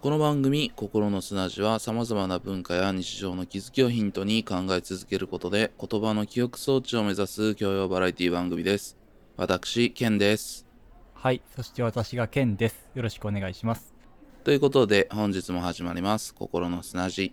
この番組「心の砂地」はさまざまな文化や日常の気づきをヒントに考え続けることで言葉の記憶装置を目指す教養バラエティ番組です私ケンですはい。そして私がケンです。よろしくお願いします。ということで本日も始まります心の砂地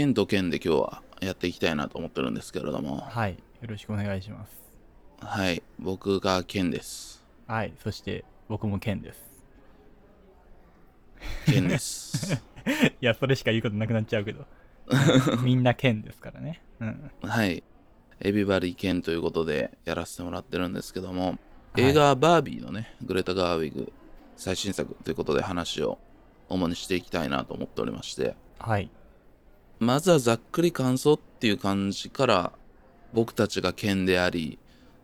ケンとケンで今日はやっていきたいなと思ってるんですけれどもはい。よろしくお願いします。はい僕がケンですはい。そして僕もケンです。ケンです いや、それしか言うことなくなっちゃうけど。みんなケンですからね。うん。はいエビバリーケンということでやらせてもらってるんですけどもい映画バービーのね、グレタ・ガーウィグ最新作ということで話を主にしていきたいなと思っておりましてはい。まずはざっくり感想っていう感じから僕たちが剣であり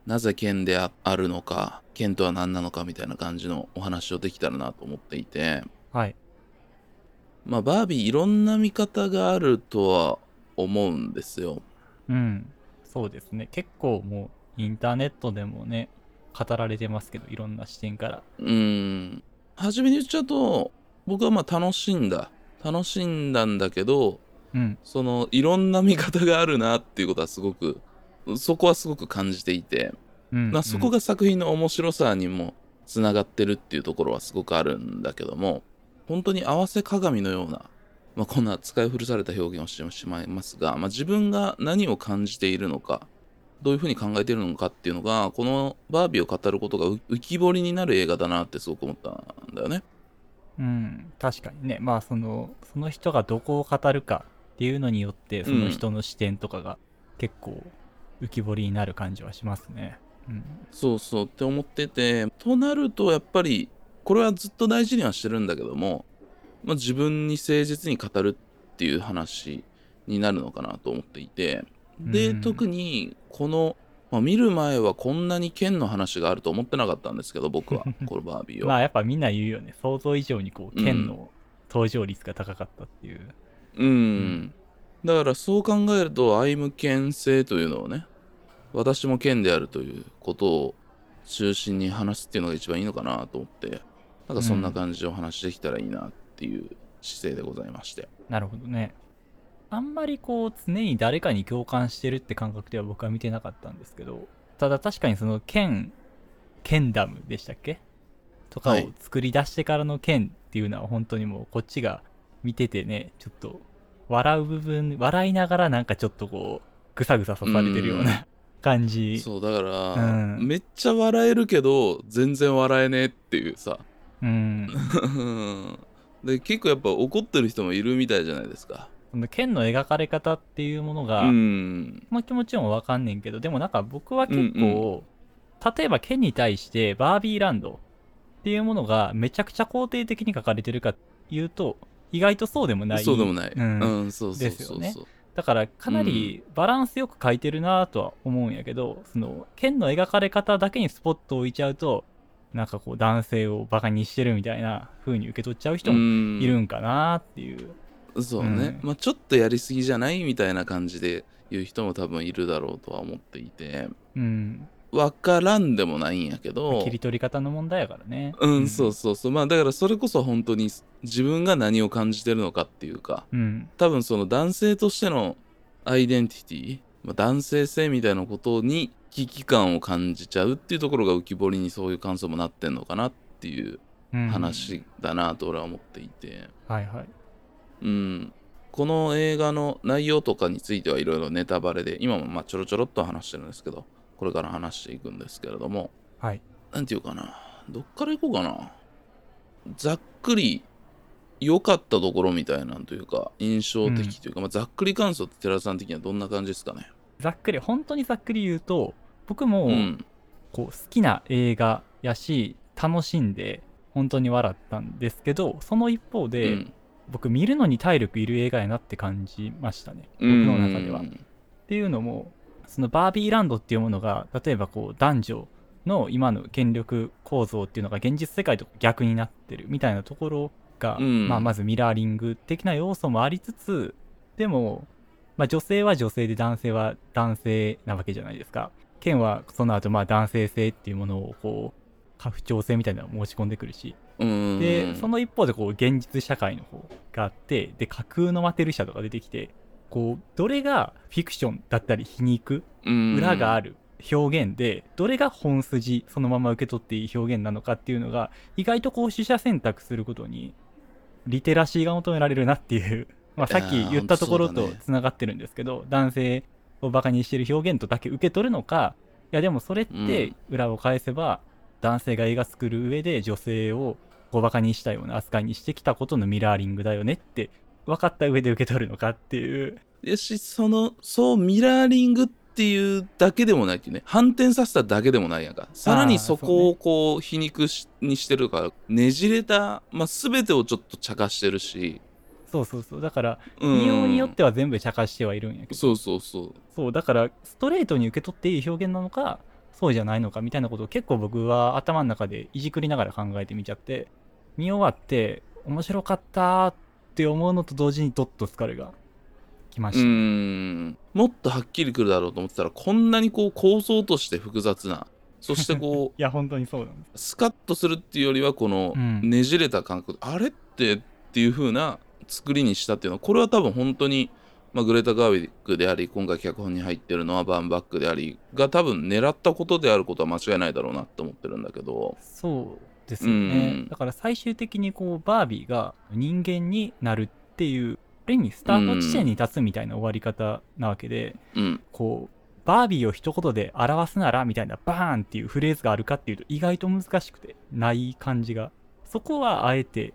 なぜ剣であるのか剣とは何なのかみたいな感じのお話をできたらなと思っていてはい。まあバービーいろんな見方があるとは思うんですようん。そうですね。結構もうインターネットでもね、語られてますけど、いろんな視点から。うーん初めに言っちゃうと僕はまあ楽しんだ楽しんだんだけどうん。そのいろんな見方があるなっていうことはすごくそこはすごく感じていて、うん。まあ、そこが作品の面白さにもつながってるっていうところはすごくあるんだけども本当に合わせ鏡のような、まあ、こんな使い古された表現をしてしまいますが、まあ、自分が何を感じているのかどういうふうに考えているのかっていうのがこのバービーを語ることが浮浮き彫りになる映画だなってすごく思ったんだよね。うん。確かにね。まあ、その、その人がどこを語るかっていうのによって、その人の視点とかが結構浮き彫りになる感じはしますね。うん。そうそうって思っててとなるとやっぱりこれはずっと大事にはしてるんだけども、まあ、自分に誠実に語るっていう話になるのかなと思っていてで、うん特にこの、まあ、見る前はこんなに剣の話があると思ってなかったんですけど僕は このバービーを。まあやっぱみんな言うよね。想像以上にこう、うん剣の登場率が高かったっていう。うん、だからそう考えるとアイム剣性というのをね私も剣であるということを中心に話すっていうのが一番いいのかなと思ってなんかそんな感じでお話できたらいいなっていう姿勢でございまして、なるほどね。あんまりこう、常に誰かに共感してるって感覚では僕は見てなかったんですけど、ただ確かにその剣、ケンダムでしたっけ？とかをはい。作り出してからの剣っていうのは本当にもうこっちが見ててね、ちょっと笑う部分、笑いながらなんかちょっとこう、ぐさぐさ刺されてるような感じ。そうだから、うん。めっちゃ笑えるけど全然笑えねえっていうさ。うん。で結構やっぱ怒ってる人もいるみたいじゃないですか。その剣の描かれ方っていうものが、うん。まあ気持ちもわかんねんけど、でもなんか僕は結構、例えば剣に対してバービーランドっていうものがめちゃくちゃ肯定的に書かれてるかっていうと、意外とそうでもない。そうでもない、ううんんそうそうですよね。そうそう、だからかなりバランスよく書いてるなとは思うんやけど、その剣の描かれ方だけにスポットを置いちゃうと、なんかこう男性をバカにしてるみたいな風に受け取っちゃう人もうん。いるんかなっていう。そうね、うん。まあちょっとやりすぎじゃないみたいな感じで言う人も多分いるだろうとは思っていて。うん。わからんでもないんやけど切り取り方の問題やからね。うん、そうそうそうまあだからそれこそ本当に自分が何を感じてるのかっていうかうん。多分その男性としてのアイデンティティ、まあ、男性性みたいなことに危機感を感じちゃうっていうところが浮き彫りにそういう感想もなってんのかなっていううん。話だなと俺は思っていて。はいはい。うん、この映画の内容とかについてはいろいろネタバレで今もまあちょろちょろっと話してるんですけどこれから話していくんですけれどもはい。なんていうかな。どっから行こうかな。ざっくり良かったところみたいなんというか印象的というか、まあ、ざっくり感想って寺田さん的にはどんな感じですかね。ざっくり、本当にざっくり言うと、僕も、うん。こう好きな映画やし楽しんで本当に笑ったんですけどその一方で、うん。僕見るのに体力いる映画やなって感じましたね。僕の中では。っうん。ていうのもそのバービーランドっていうものが例えばこう男女の今の権力構造っていうのが現実世界と逆になってるみたいなところが、うん。まあ、まずミラーリング的な要素もありつつでも、まあ、女性は女性で男性は男性なわけじゃないですか。ケンはその後まあ男性性っていうものをこう過不調性みたいなのを持ち込んでくるし。うん。でその一方でこう現実社会の方があってで架空のマテル社とか出てきてこうどれがフィクションだったり皮肉裏があるる表現でどれが本筋そのまま受け取っていい表現なのかっていうのが意外とこう取捨選択することにリテラシーが求められるなっていう、まあ、さっき言ったところとつながってるんですけど、男性をバカにしてる表現とだけ受け取るのかいやでもそれって裏を返せば、男性が映画作る上で女性をこうバカにしたような扱いにしてきたことのミラーリングだよねって分かった上で受け取るのかっていう。やしそのそうミラーリングっていうだけでもないっていうね。反転させただけでもないやんか。さらにそこをこう皮肉しにしてるからねじれた、まあ、全てをちょっと茶化してるし。そうそうそう。だからうん。利用によっては全部茶化してはいるんやけど。そうそうそう。そうだからストレートに受け取っていい表現なのかそうじゃないのかみたいなことを結構僕は頭の中でいじくりながら考えてみちゃって。見終わって面白かったって思うのと同時にドッと疲れがきまうした、ん。もっとはっきりくるだろうと思ってたらこんなにこう構造として複雑なそしてこ いや本当にそうなんです。うスカッとするっていうよりはこのうん。ねじれた感覚、あれってっていう風な作りにしたっていうのはこれは多分本当に、まあ、グレータ・ガーウィックであり今回脚本に入ってるのはバンバックでありが多分狙ったことであることは間違いないだろうなって思ってるんだけど。そうですよね、うん。だから最終的にこうバービーが人間になるっていうある意味スタート地点に立つみたいな終わり方なわけで、うん。こうバービーを一言で表すならみたいなバーンっていうフレーズがあるかっていうと意外と難しくてない感じがそこはあえて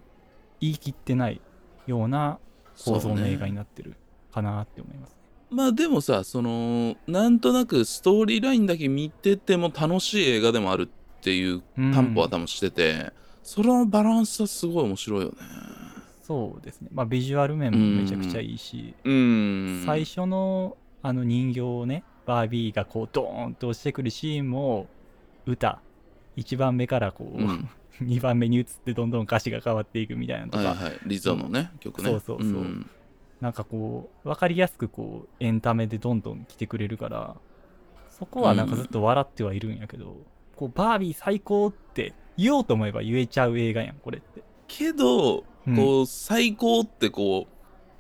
言い切ってないような構造の映画になってるかなって思います、まあでもさそのなんとなくストーリーラインだけ見てても楽しい映画でもあるっていううん担保は多分してて、そのバランスはすごい面白いよね。そうですね。まあビジュアル面もめちゃくちゃいいし、うん。最初のあの人形をねバービーがこうドーンと落ちてくるシーンも歌。1番目からこう、うん。2番目に移ってどんどん歌詞が変わっていくみたいなのとか、はいはい。リゾのね曲ね。そうそうそう。ん。なんかこう分かりやすくこうエンタメでどんどん来てくれるからそこはなんかずっと笑ってはいるんやけど、こうバービー最高って言おうと思えば言えちゃう映画やんこれって。けど、うん。こう最高ってこ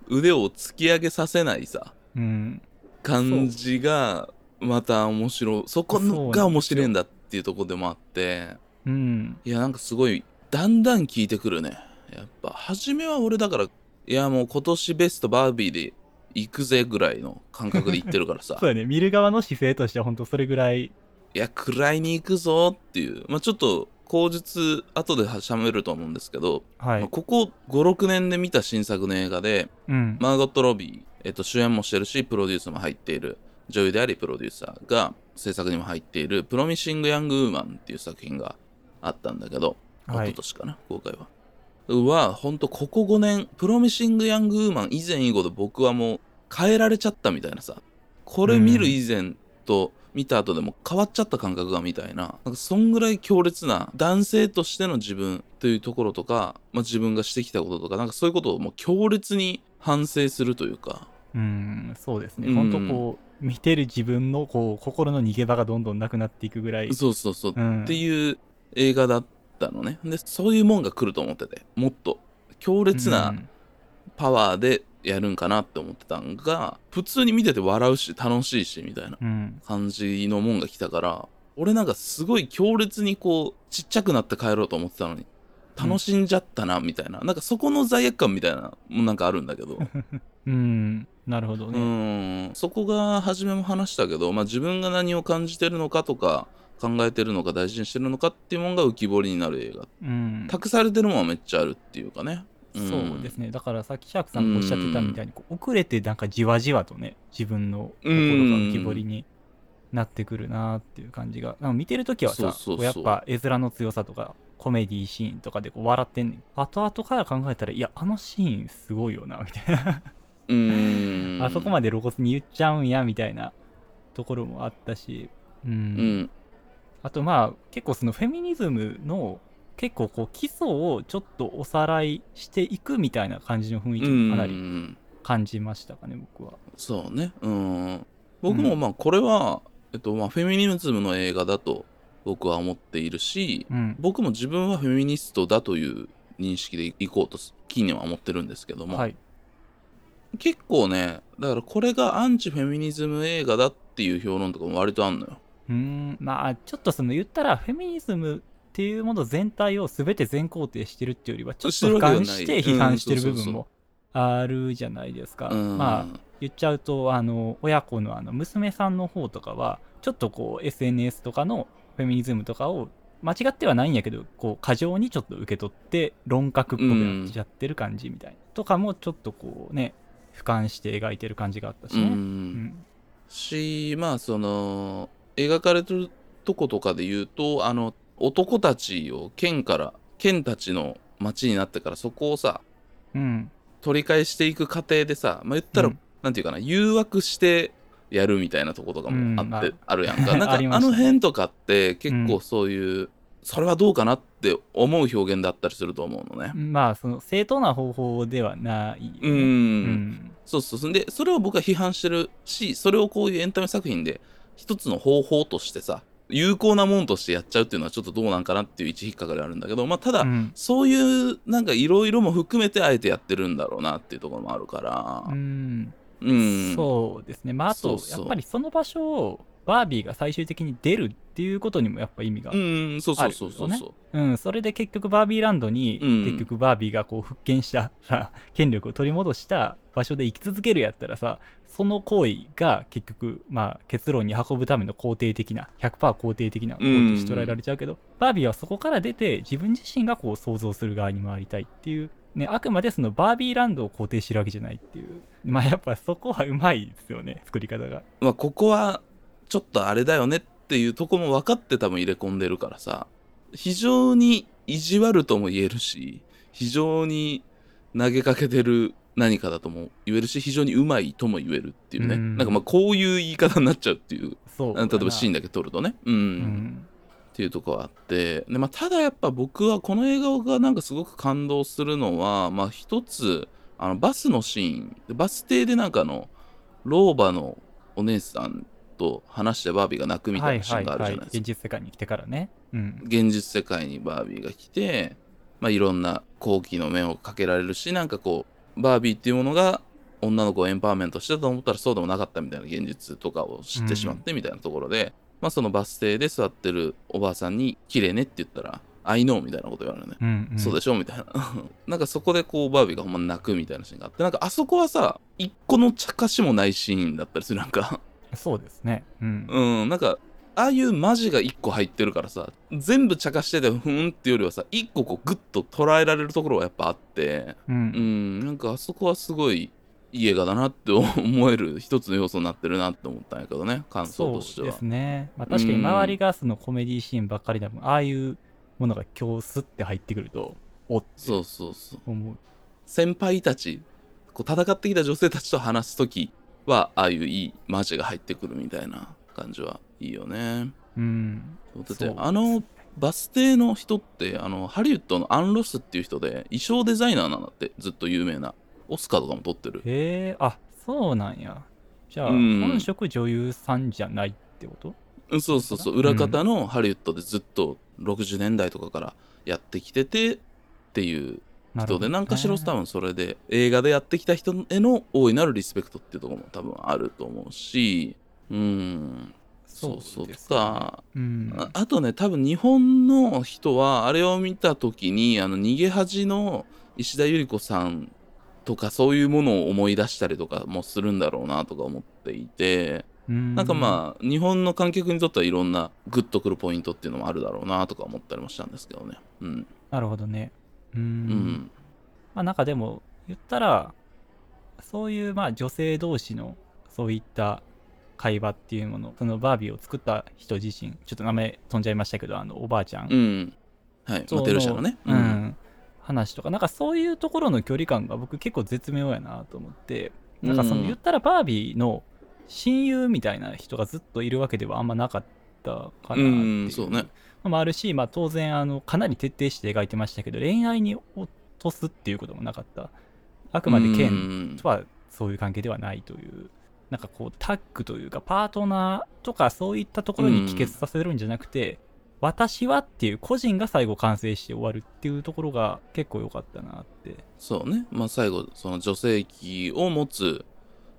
う腕を突き上げさせないさうん、感じがまた面白い。そこが面白いんだっていうところでもあって。うん、いやなんかすごいだんだん効いてくるね。やっぱ。初めは俺だからいやもう今年ベストバービーで行くぜぐらいの感覚で言ってるからさ。そうだね。見る側の姿勢としては本当それぐらいいや食いに行くぞっていう。まあちょっと口述後でしゃべると思うんですけど、はい、まあここ56年で見た新作の映画でうん。マーゴット・ロビー、えっと、主演もしてるしプロデュースも入っている女優でありプロデューサーが制作にも入っている「プロミシング・ヤング・ウーマン」っていう作品があったんだけど、はい。一昨年かな公開は。はほんとここ5年プロミシング・ヤング・ウーマン以前以後で僕はもう変えられちゃったみたいなさ。これ見る以前と見た後でも変わっちゃった感覚がみたいな。なんかそんぐらい強烈な男性としての自分というところとか、まあ、自分がしてきたこととかなんかそういうことをもう強烈に反省するというか。うんそうですね、うん。本当こう見てる自分のこう心の逃げ場がどんどんなくなっていくぐらい、そうそうそう、うん。っていう映画だったのね。でそういうもんが来ると思ってて。もっと強烈うなん。パワーでやるんかなって思ってたんが普通に見てて笑うし楽しいしみたいな。うん。感じのもんが来たから俺なんかすごい強烈にこうちっちゃくなって帰ろうと思ってたのに楽しんじゃったなみたいな、なんかそこの罪悪感みたいなのもなんかあるんだけど。うん。なるほどうね、ん。そこが初めも話したけど、まあ、自分が何を感じてるのかとか考えてるのか大事にしてるのかっていうものが浮き彫りになる映画。うん。託されてるものはめっちゃあるっていうかねそうですね。だからさっきシャークさんがおっしゃってたみたいにこう遅れてなんかじわじわとね自分の心が浮き彫りになってくるなっていう感じが。なんか見てる時はさやっぱ絵面の強さとかコメディシーンとかでこう笑ってんねん。後々から考えたらいやあのシーンすごいよなみたいな。うーん。あそこまで露骨に言っちゃうんやみたいなところもあったし、うん。うん。あとまあ結構そのフェミニズムの結構こう基礎をちょっとおさらいしていくみたいな感じの雰囲気もかなうりん感じましたかね僕は。そうねうん僕もまあこれは、えっとまあ、フェミニズムの映画だと僕は思っているし、うん、僕も自分はフェミニストだという認識でいこうと近年は思ってるんですけども、はい。結構ねだからこれがアンチフェミニズム映画だっていう評論とかも割とあんのよ。うーんまあちょっとその言ったらフェミニズムっていうもの全体を全て全肯定してるっていうよりはちょっと俯瞰して批判してる部分もあるじゃないですか。うん。まあ言っちゃうとあの親子のあの娘さんの方とかはちょっとこう SNS とかのフェミニズムとかを間違ってはないんやけどこう過剰にちょっと受け取って論客っぽくなっちゃってる感じみたいな、とかもちょっとこうね俯瞰して描いてる感じがあったしね。うん。うん。しまあその描かれてるとことかで言うとあの男たちを県から県たちの町になってからそこをさうん。取り返していく過程でさまあ言ったら、うん。なんていうかな誘惑してやるみたいなとことかもあって、うんまあるやんか。なんかあの辺とかって結構うん。そういう、それはどうかなって思う表現だったりすると思うのね。まあその正当な方法ではないうん。うん。そうそうそう。でそれを僕は批判してるしそれをこういうエンタメ作品で一つの方法としてさ有効なもんとしてやっちゃうっていうのはちょっとどうなんかなっていう一引っかかりあるんだけどまあただ、うん。そういうなんかいろいろも含めてあえてやってるんだろうなっていうところもあるから。うん。うん。そうですね。まああとやっぱりその場所をバービーが最終的に出るっていうことにもやっぱ意味が、うんそうそうそうそうあるそう、うん、それで結局バービーランドに、うん結局バービーがこう復権したさ権力を取り戻した場所で生き続けるやったらさその行為が結局まあ結論に運ぶための肯定的な100%肯定的な行為として捉えられちゃうけど、バービーはそこから出て自分自身がこう想像する側に回りたいっていうねあくまでそのバービーランドを肯定してるわけじゃないっていう。まあやっぱそこはうまいですよね作り方が。まあここはちょっとあれだよねっていうとこも分かって多分入れ込んでるからさ。非常に意地悪とも言えるし非常に投げかけてる何かだとも言えるし非常にうまいとも言えるっていうね、うん。なんかまあこういう言い方になっちゃうっていうそう例えばシーンだだけ撮るとね。うん、うん。っていうとこはあって。で、まあ、ただやっぱ僕はこの映画がなんかすごく感動するのはまあ一つあのバスのシーンバス停でなんかあの老婆のお姉さんと話してバービーが泣くみたいなシーンがあるじゃないですか、現実世界に来てからね。うん。現実世界にバービーが来て、まあ、いろんな好奇の面をかけられるしなんかこうバービーっていうものが女の子をエンパワーメントしてたと思ったらそうでもなかったみたいな現実とかを知ってしまってみたいなところで、まあそのバス停で座ってるおばあさんに「綺麗ね」って言ったら「I know」みたいなこと言われるね。うんうん、そうでしょみたいな。なんかそこでこうバービーがほんま泣くみたいなシーンがあって、なんかあそこはさ、一個の茶化しもないシーンだったりする。なんか、そうですね。うん。うん、なんか、ああいうマジが一個入ってるからさ、全部茶化しててふーんっていうよりはさ、一個こうグッと捉えられるところはやっぱあって、う。うんん、なんかあそこはすごいいい映画だなって思える一つの要素になってるなって思ったんやけどね、感想そうとしては。ですね。まあ、確かに周りがそのコメディシーンばっかりだもん、ああいうものが今日スッて入ってくると、おってそうそうそう。思う。先輩たちこう戦ってきた女性たちと話す時はああいういいマジが入ってくるみたいな感じはいいよね。うん。だってあのバス停の人ってあのハリウッドのアン・ロスっていう人で衣装デザイナーなんだってずっと有名な。オスカーとかも取ってる。へえ、あ、そうなんや。じゃあ、うん。本職女優さんじゃないってこと？うんそうそうそう。裏方のハリウッドでずっと60年代とかからやってきててっていう人で何かしら多分それで映画でやってきた人への大いなるリスペクトっていうところも多分あると思うし。うんそうそうとかうん。ああとね多分日本の人はあれを見た時にあの逃げ恥の石田ゆり子さんとかそういうものを思い出したりとかもするんだろうなとか思っていてうんなんかまあ日本の観客にとってはいろんなグッとくるポイントっていうのもあるだろうなとか思ったりもしたんですけどねうんなるほどね。う。うんんまあなんかでも、言ったら、そういうまあ女性同士のそういった会話っていうものそのバービーを作った人自身ちょっと名前飛んじゃいましたけどあのおばあちゃん、うん。はい。モテル社のね。うん。話とか。なんかそういうところの距離感が僕結構絶妙やなと思って。なんかそのうん。言ったらバービーの親友みたいな人がずっといるわけではあんまなかったかなってういう、んそうね。のもあるし、まあ、当然あのかなり徹底して描いてましたけど恋愛に落とすっていうこともなかった。あくまでケンンとはそういう関係ではないというなんかこうタッグというかパートナーとかそういったところに帰結させるんじゃなくて、私はっていう個人が最後完成して終わるっていうところが結構良かったなって。そうね。まあ最後その女性器を持つ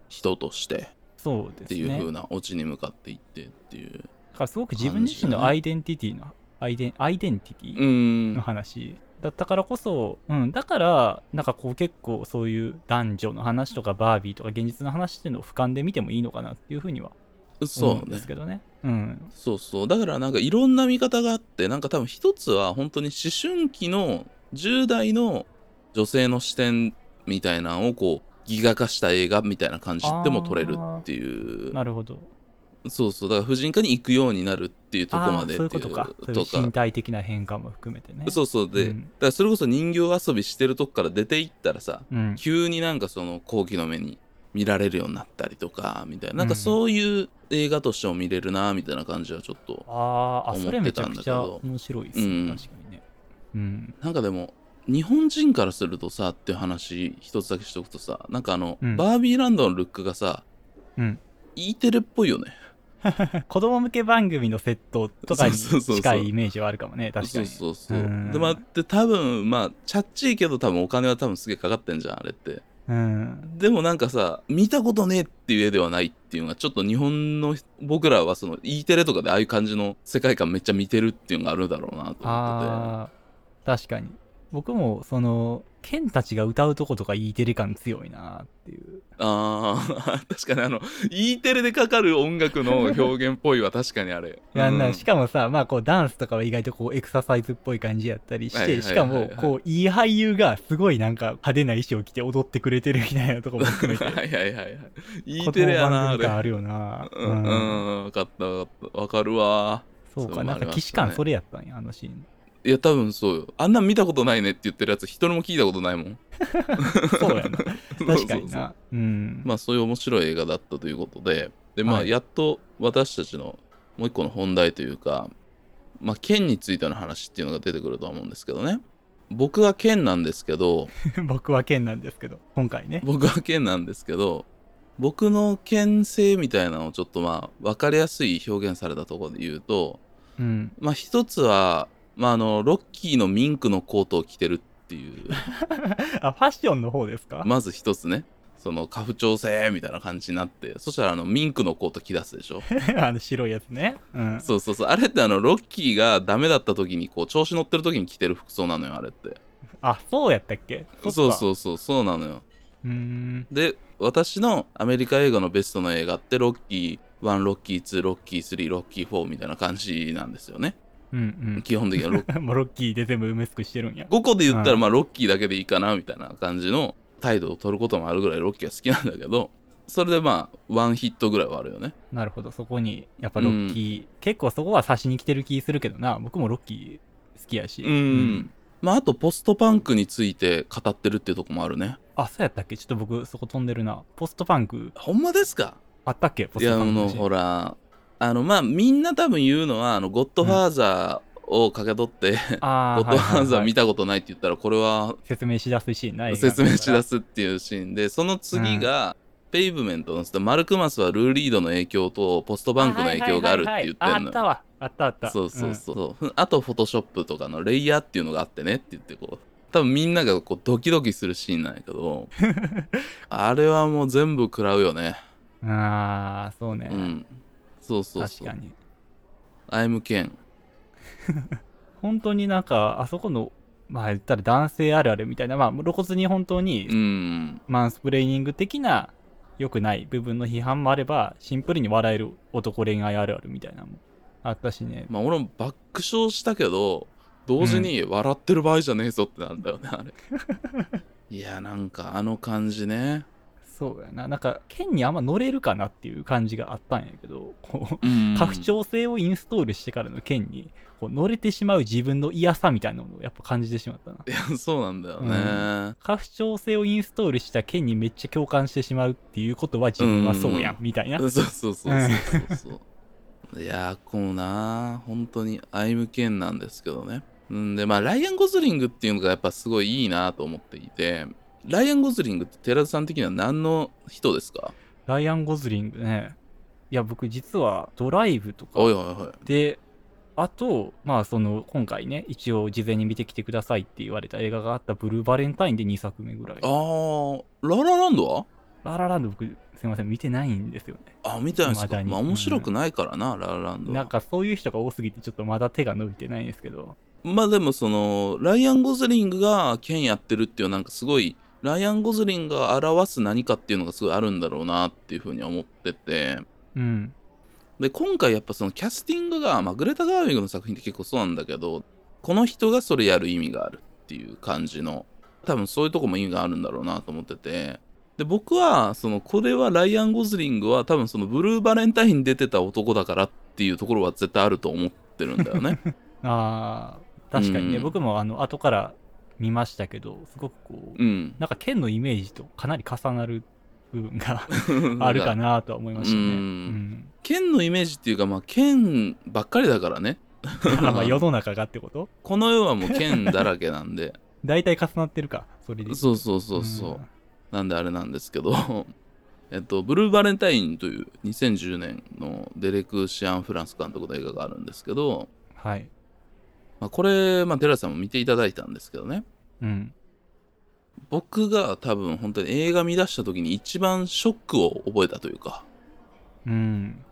人としてそうですっていう風ねなオチに向かっていってっていう。だからすごく自分自身のアイデンティティのアイデンアイデンティティうん。の話だったからこそ、うん、だからなんかこう結構そういう男女の話とかバービーとか現実の話っていうのを俯瞰で見てもいいのかなっていうふうには思そううんねですけどね。うん、そうそう。だからなんかいろんな見方があってなんか多分一つは本当に思春期の10代の女性の視点みたいなのをこうギガ化した映画みたいな感じでも撮れるっていう。なるほど。そうそうだから婦人科に行くようになるっていうとこまでっていうそういうことか。身体的な変化も含めてね。そうそうで、うんだからそれこそ人形遊びしてるとこから出て行ったらさうん、急になんかその後期の目に見られるようになったりとかみたいななんかうんそういう映画としても見れるなみたいな感じはちょっとあーあ、思ってたんだけど面白いですうんね。確かにね。うん。なんかでも日本人からするとさっていう話一つだけしとくとさなんかあの、うんバービーランドのルックがさうん。E テレっぽいよね 子供向け番組のセットとかに近いイメージはあるかもね。確かに。そうそうそううんでまあで多分まあチャッチーけど多分お金は多分すげえかかってんじゃんあれってうん。でもなんかさ見たことねえっていう絵ではないっていうのがちょっと日本の僕らはその E テレとかでああいう感じの世界観めっちゃ見てるっていうのがあるだろうなと思っててああ、確かに。僕も、その、ケンたちが歌うとことか E テレ感強いなっていう。あー 確かにあの E テレでかかる音楽の表現っぽいは確かにあれ。いやうん。なしかもさ、まあこうダンスとかは意外とこうエクササイズっぽい感じやったりして、しかもこういい俳優がすごいなんか派手な衣装を着て踊ってくれてるみたいなとこも含めて、はいはいはいはい。E 子テレ供やなあれあるよな。うん、うん、分かった分かった。分かるわそうか、なんか既視感それやったんや、あのシーン。いや多分そうよあんなん見たことないねって言ってるやつ一人も聞いたことないもん そうやな。確かにな。うん。まあそういう面白い映画だったということででまあはいやっと私たちのもう一個の本題というかまあ剣についての話っていうのが出てくるとは思うんですけどね僕は剣なんですけど 僕はケンなんですけど、今回ね。僕は剣なんですけど僕の剣性みたいなのをちょっとまあ分かりやすい表現されたところで言うとうん。まあ一つは、まあ、あのロッキーのミンクのコートを着てるっていう。あ、ファッションの方ですか、まず一つね。その家父長制みたいな感じになってそしたらあのミンクのコート着出すでしょ。あの白いやつね。うん。そうそうそう。あれってあのロッキーがダメだった時にこう調子乗ってる時に着てる服装なのよあれって。あ、そうやったっけ？そうう。そうそう。そうなのよ。うーん。で私のアメリカ映画のベストの映画ってロッキー1ロッキー2ロッキー3ロッキー4みたいな感じなんですよねうん基本的にはロッうん。もうロッキーで全部埋め尽くしてるんや。5個で言ったらうん。まあロッキーだけでいいかなみたいな感じの態度を取ることもあるぐらいロッキーは好きなんだけどそれでまあワンヒットぐらいはあるよね。なるほど、そこに、やっぱロッキー、結構そこは差しに来てる気するけどな、僕もロッキー好きやし。うん、まああとポストパンクについて語ってるっていうとこもあるね。あ、そうやったっけ？ちょっと僕そこ飛んでるな。ポストパンク、ほんまですか？あったっけ？ポいやあのストパンクのシーンほらあのまあみんな多分言うのはあのゴッドファーザーをかけ取って、あゴッドファーザー見たたことないって言ったらこれは説明しだすシーンない説明しだす。すっていうシーンでその次が、ペイブメントのマルクマスはルーリードの影響とポストバンクの影響があるって言ってあんのあったわ。あったあった。そうそうそう、あとフォトショップとかのレイヤーっていうのがあってねって言ってこう多分みんながこうドキドキするシーンなんやけどあれはもう全部食らうよねうん。ああ、そうね。うんそうそうそう。確かに。アイムケン。本当になんか、あそこの、まあ言ったら男性あるあるみたいな、まあ露骨に本当にうん。マンスプレーニング的な良くない部分の批判もあれば、シンプルに笑える男恋愛あるあるみたいなのもあったしね。まあ俺も爆笑したけど同時に笑ってる場合じゃねえぞってなんだよね、あれ。いやなんかあの感じねそうやな。なんか、剣にあんま乗れるかなっていう感じがあったんやけど、こう、うん拡張性をインストールしてからの剣に、こう乗れてしまう自分の嫌さみたいなものをやっぱ感じてしまったな。いやそうなんだよね、拡張性をインストールした剣にめっちゃ共感してしまうっていうことは自分はそうやん、みたいな。そうそうそうそうそういやーこうな本当にアイム剣なんですけどねんでまあライアン・ゴズリングっていうのがやっぱすごいいいなと思っていてライアン・ゴズリングって寺田さん的には何の人ですか？ライアン・ゴズリングね。いや、僕実はドライブとかおいおいおいで、あと、まあその、今回ね、一応事前に見てきてくださいって言われた映画があったブルーバレンタインで2作目ぐらい。あーララランドは？ララランド僕、すいません、見てないんですよね。あ見てないですか？まあ面白くないからな、ララランドはなんかそういう人が多すぎてちょっとまだ手が伸びてないんですけど。まあでもそのライアン・ゴズリングが剣やってるっていうなんかすごいライアン・ゴズリングが表す何かっていうのがすごいあるんだろうなっていうふうには思ってて。うん。で今回やっぱそのキャスティングが、まあ、グレタ・ガーウィングの作品って結構そうなんだけどこの人がそれやる意味があるっていう感じの多分そういうとこも意味があるんだろうなと思ってて。で僕はそのこれはライアン・ゴズリングは多分そのブルーバレンタインに出てた男だからっていうところは絶対あると思ってるんだよね。ああ、確かにね、うん。僕もあの、後から見ましたけど、すごくこう、うん。なんか剣のイメージとかなり重なる部分が あるかなとは思いましたね。ううん。ん。剣のイメージっていうかまあ剣ばっかりだからね。あ まあ世の中がってこと？この世はもう剣だらけなんで。大体重なってるか、それで。そうそうそうそう、なんであれなんですけど。えっとブルーバレンタインという2010年のデレク・シアン・フランス監督の映画があるんですけど、はい。まあ、これ、まあ、テラさんも見ていただいたんですけどねうん。僕が多分本当に映画見出した時に一番ショックを覚えたというかうん。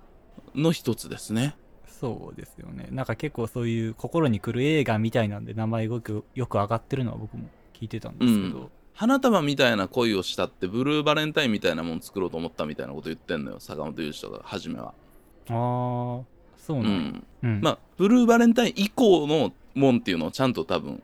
の一つですねそうですよね。なんか結構そういう心に来る映画みたいなんで名前よくよく上がってるのは僕も聞いてたんですけど。花束みたいな恋をしたってブルーバレンタインみたいなもの作ろうと思ったみたいなこと言ってんのよ坂本龍二とか初めはああ、そううなんやんうん。まあブルーバレンタイン以降のもんっていうのをちゃんと多分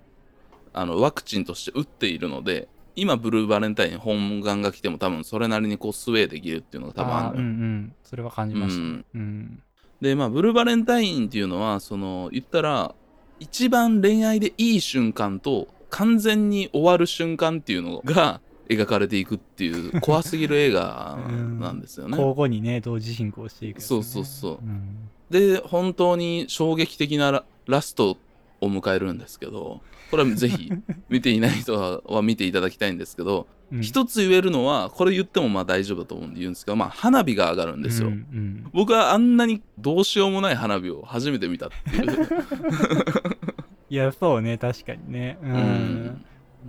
あのワクチンとして打っているので今ブルーバレンタイン本願が来ても多分それなりにこうスウェーできるっていうのが多分ああーうんうん。それは感じました。うんうん。でまあブルーバレンタインっていうのはその言ったら一番恋愛でいい瞬間と完全に終わる瞬間っていうのが描かれていくっていう怖すぎる映画 なんですよね。交互にね、同時進行していくね、そうそうそううん。で本当に衝撃的なララストを迎えるんですけどこれはぜひ見ていない人はは見ていただきたいんですけど、うん一つ言えるのはこれ言ってもまあ大丈夫だと思うんで言うんですけど、まあ、花火が上がるんですよ。うんうん僕はあんなにどうしようもない花火を初めて見たっていう。いや、そうね、確かにね。うん。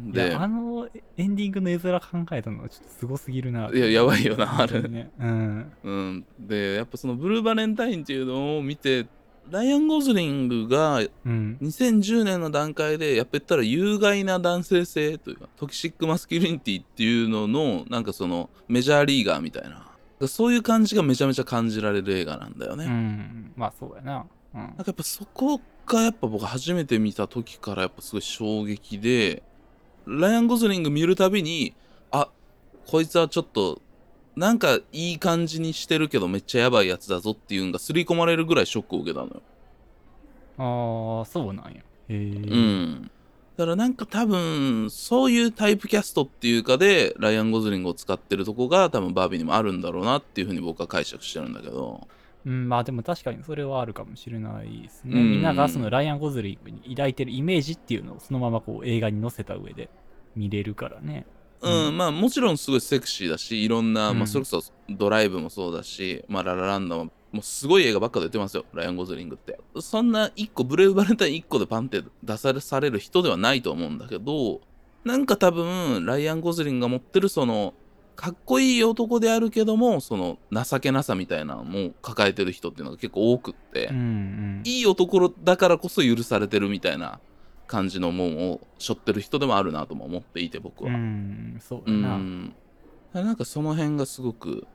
いでや、あのエンディングの絵面考えたのはちょっとすごすぎるな。いややばいよなあれね。うん。うん、でやっぱその Blue Valentine っていうのを見てライアン・ゴズリングがうん。2010年の段階でやっぱ言ったら有害な男性性というか toxic masculinity っていうののなんかそのメジャーリーガーみたいなそういう感じがめちゃめちゃ感じられる映画なんだよね、うなんん。まあ、そうやな。うんか。やっぱそこがやっぱ僕初めて見た時からやっぱすごい衝撃でライアン・ゴズリング見るたびにあこいつはちょっとなんかいい感じにしてるけどめっちゃやばいやつだぞっていうのが刷り込まれるぐらいショックを受けたのよああ、そうなんや。へえ。うん。だからなんか多分、そういうタイプキャストっていうかで、ライアン・ゴズリングを使ってるとこが多分バービーにもあるんだろうなっていうふうに僕は解釈してるんだけど。うん、まあでも確かにそれはあるかもしれないですね。うんみんながそのライアン・ゴズリングに抱いてるイメージっていうのをそのままこう映画に載せた上で見れるからね。うん、うんまあもちろんすごいセクシーだし、いろんな、うんまあそれこそドライブもそうだし、まあララランドも、もうすごい映画ばっか出てますよ、ライアン・ゴズリングって。そんな一個、ブレイブ・バレンタイン一個でパンって出されされる人ではないと思うんだけど、なんか多分、ライアン・ゴズリングが持ってるその、かっこいい男であるけども、その情けなさみたいなのも抱えてる人っていうのが結構多くって、うんうん。いい男だからこそ許されてるみたいな感じのもんを背負ってる人でもあるなとも思っていて、僕は。うん、そううやな。ん。なんかその辺がすごく、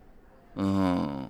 うん、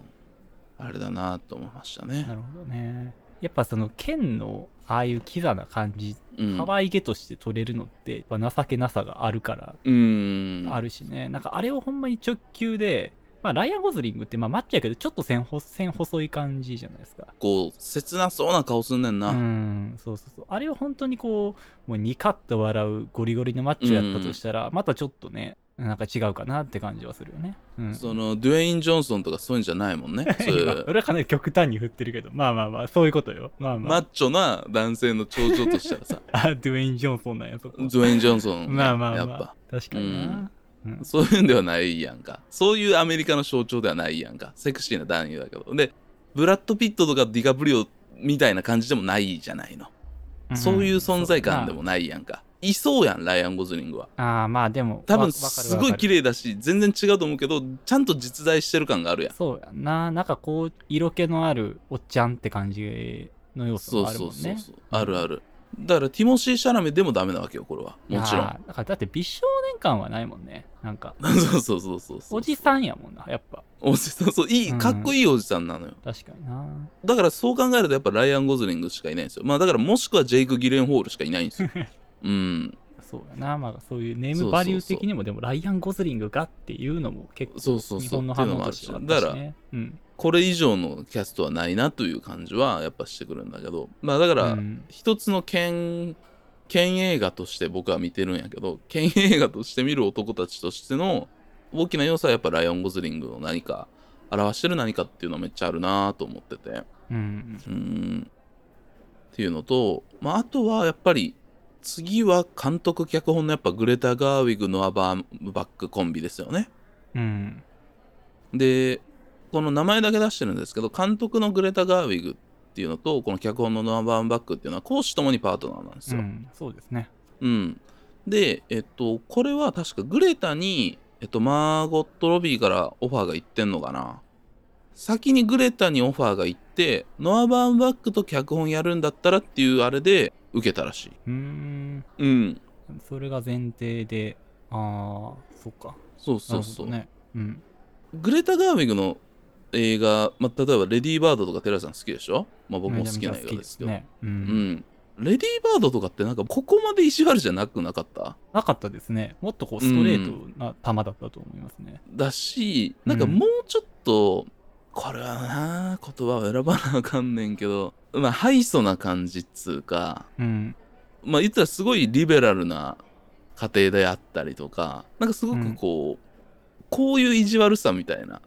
あれだなと思いましたねな。るほどね。やっぱその剣のああいうキザな感じうん可愛げとして取れるのって、やっぱ情けなさがあるからうんあるしね、なんかあれをほんまに直球で、まあ、ライアン・ゴズリングって、まあ、マッチやけど、ちょっと線ほ線細い感じじゃないですか。こう切なそうな顔すんねんな、うん、そうそうそう。あれを本当にこう、もうニカッと笑うゴリゴリのマッチョやったとしたら、またちょっとね、なんか違うかなって感じはするよね。うん。そのデュエイン・ジョンソンとかそういうんじゃないもんね そうい今う俺はかなり極端に振ってるけど、まあまあまあ、そういうことよ。まあまあ。マッチョな男性の頂上としたらさ あ、ドゥエイン・ジョンソンなんや、そこ。デュエイン・ジョンソン、まあまあまやっぱあ、確かにな。うん。そういうんではないやんか。そういうアメリカの象徴ではないやんか。セクシーな男優だけど。でブラッド・ピットとかディカプリオみたいな感じでもないじゃないの、そういう存在感でもないやんか。いそうやんライアン・ゴズリングは。ああ、まあでも、多分すごい綺麗だし全然違うと思うけどちゃんと実在してる感があるやん。そうやんな。なんかこう、色気のあるおっちゃんって感じの要素そうもあるもんね。そうそうそう。あるあるだからティモシー・シャラメでもダメなわけよこれはもちろんだからだって美少年感はないもんね。なんか、そうそうそうそうそうおじさんやもんな、やっぱ。おじさんそういいうんかっこいいおじさんなのよ確かにな。だからそう考えるとやっぱライアン・ゴズリングしかいないんですよまあだからもしくはジェイク・ギレンホールしかいないんですよ うんそうやな。まあそういうネーそうそうそうムバリュー的にも、でもライアン・ゴズリングがっていうのも結構、そうそうそう日本の反応としてはあったしね。うん。これ以上のキャストはないなという感じはやっぱしてくるんだけどまあだからうん一つの剣剣映画として僕は見てるんやけど剣映画として見る男たちとしての大きな要素はやっぱライオン・ゴズリングの何か表してる何かっていうのはめっちゃあるなと思っててううん。っていうのと、まあ、あとはやっぱり次は監督脚本のやっぱグレタ・ガーウィグ・ノア・バーバックコンビですよねうん。でこの名前だけ出してるんですけど監督のグレタ・ガーウィグっていうのとこの脚本のノア・バーンバックっていうのは講師ともにパートナーなんですよ。うん。そうですね。うんでえっとこれは確かグレタに、えっと、マーゴット・ロビーからオファーが行ってんのかな先にグレタにオファーが行ってノア・バーンバックと脚本やるんだったらっていうあれで受けたらしい。うーん。うんそれが前提で、ああ、そっか。そうなそうそう。ね。うん。グレタ・ガーウィグの映画、まあ、例えばレディー・バードとかテラさん好きでしょ？まあ僕も好きな映画ですけど。ね。う。うんん。レディー・バードとかってなんかここまで意地悪じゃなくなかった？なかったですね。もっとこうストレートな球だったと思いますね。だし、なんかもうちょっと、これはな言葉を選ばなあかんねんけど、まあ、ハイソな感じっつうか、うん。まあ言ったらすごいリベラルな家庭であったりとか、なんかすごくこう、こういう意地悪さみたいな、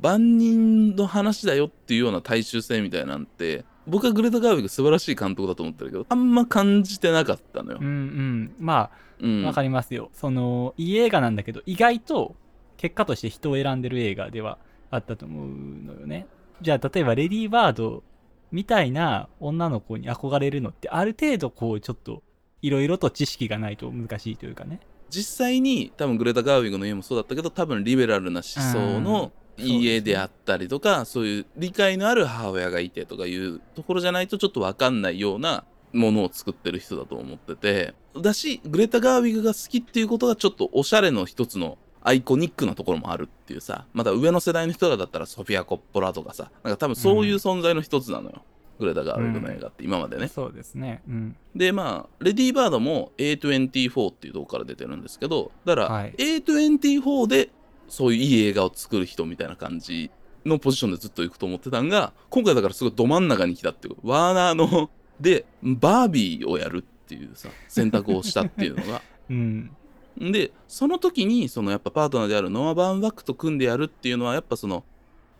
万人の話だよっていうような大衆性みたいなんて、僕はグレタ・ガーウィグ素晴らしい監督だと思ってるけど、あんま感じてなかったのようんう。ん。まうん。あ、わかりますよ。その、いい映画なんだけど、意外と結果として人を選んでる映画ではあったと思うのよね。じゃあ、例えばレディー・バードみたいな女の子に憧れるのって、ある程度こう、ちょっと、いろいろと知識がないと難しいというかね。実際に多分グレタ・ガーウィグの家もそうだったけど多分リベラルな思想のうん家であったりとかそう,、いう理解のある母親がいてとかいうところじゃないとちょっと分かんないようなものを作ってる人だと思ってて。だしグレタ・ガーウィグが好きっていうことがちょっとおしゃれの一つのアイコニックなところもあるっていうさ。まだ上の世代の人らだったらソフィア・コッポラとかさ。なんか多分そういう存在の一つなのよ、グレタ・ガーウィグの映画って今までね、そうですね。うん。でまあレディー・バードも A24 っていうとこから出てるんですけどだから、はい。A24 でそういういい映画を作る人みたいな感じのポジションでずっと行くと思ってたんが今回だからすごいど真ん中に来たっていうワーナーのでバービーをやるっていうさ選択をしたっていうのが。うん。でその時にそのやっぱパートナーであるノア・バーンバックと組んでやるっていうのはやっぱその